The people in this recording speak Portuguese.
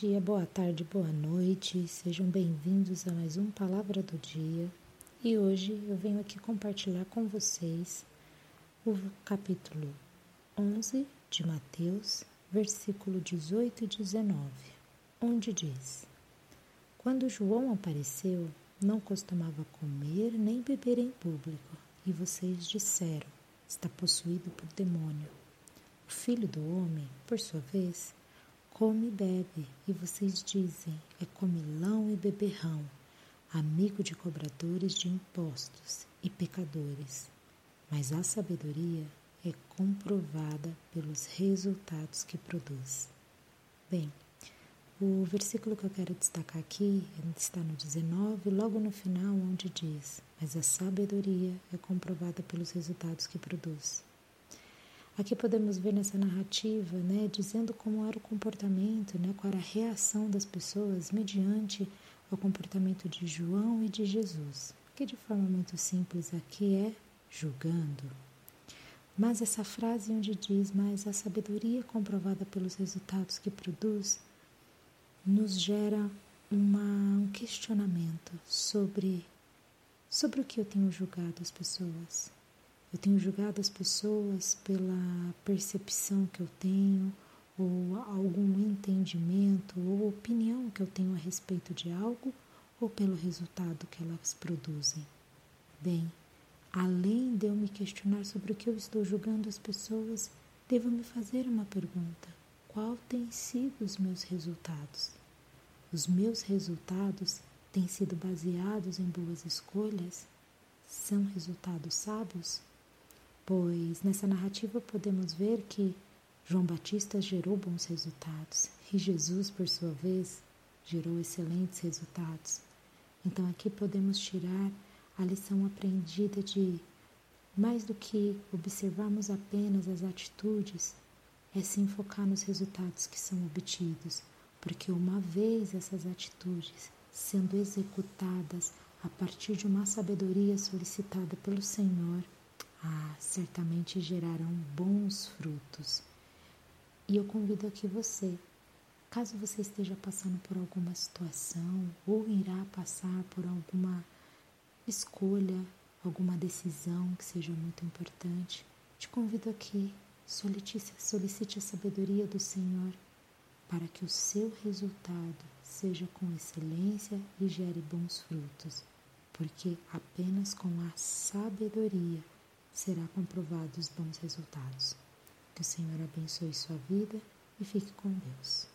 dia, boa tarde, boa noite. Sejam bem-vindos a mais um Palavra do Dia. E hoje eu venho aqui compartilhar com vocês o capítulo 11 de Mateus, versículo 18 e 19, onde diz: Quando João apareceu, não costumava comer nem beber em público, e vocês disseram: está possuído por demônio. O filho do homem, por sua vez, come e bebe, e vocês dizem: é comilão e beberrão, amigo de cobradores de impostos e pecadores. Mas a sabedoria é comprovada pelos resultados que produz. Bem, o versículo que eu quero destacar aqui está no 19, logo no final, onde diz: Mas a sabedoria é comprovada pelos resultados que produz. Aqui podemos ver nessa narrativa, né, dizendo como era o comportamento, né, qual era a reação das pessoas mediante o comportamento de João e de Jesus, que de forma muito simples aqui é julgando. Mas essa frase onde diz, mas a sabedoria comprovada pelos resultados que produz, nos gera uma, um questionamento sobre, sobre o que eu tenho julgado as pessoas. Eu tenho julgado as pessoas pela percepção que eu tenho, ou algum entendimento ou opinião que eu tenho a respeito de algo, ou pelo resultado que elas produzem. Bem, além de eu me questionar sobre o que eu estou julgando as pessoas, devo me fazer uma pergunta: qual tem sido os meus resultados? Os meus resultados têm sido baseados em boas escolhas? São resultados sábios? Pois nessa narrativa podemos ver que João Batista gerou bons resultados e Jesus, por sua vez, gerou excelentes resultados. Então aqui podemos tirar a lição aprendida de mais do que observarmos apenas as atitudes, é se enfocar nos resultados que são obtidos, porque uma vez essas atitudes sendo executadas a partir de uma sabedoria solicitada pelo Senhor, ah, certamente gerarão bons frutos. E eu convido aqui você, caso você esteja passando por alguma situação ou irá passar por alguma escolha, alguma decisão que seja muito importante, te convido aqui, solicite, solicite a sabedoria do Senhor para que o seu resultado seja com excelência e gere bons frutos, porque apenas com a sabedoria será comprovado os bons resultados. Que o Senhor abençoe sua vida e fique com Deus.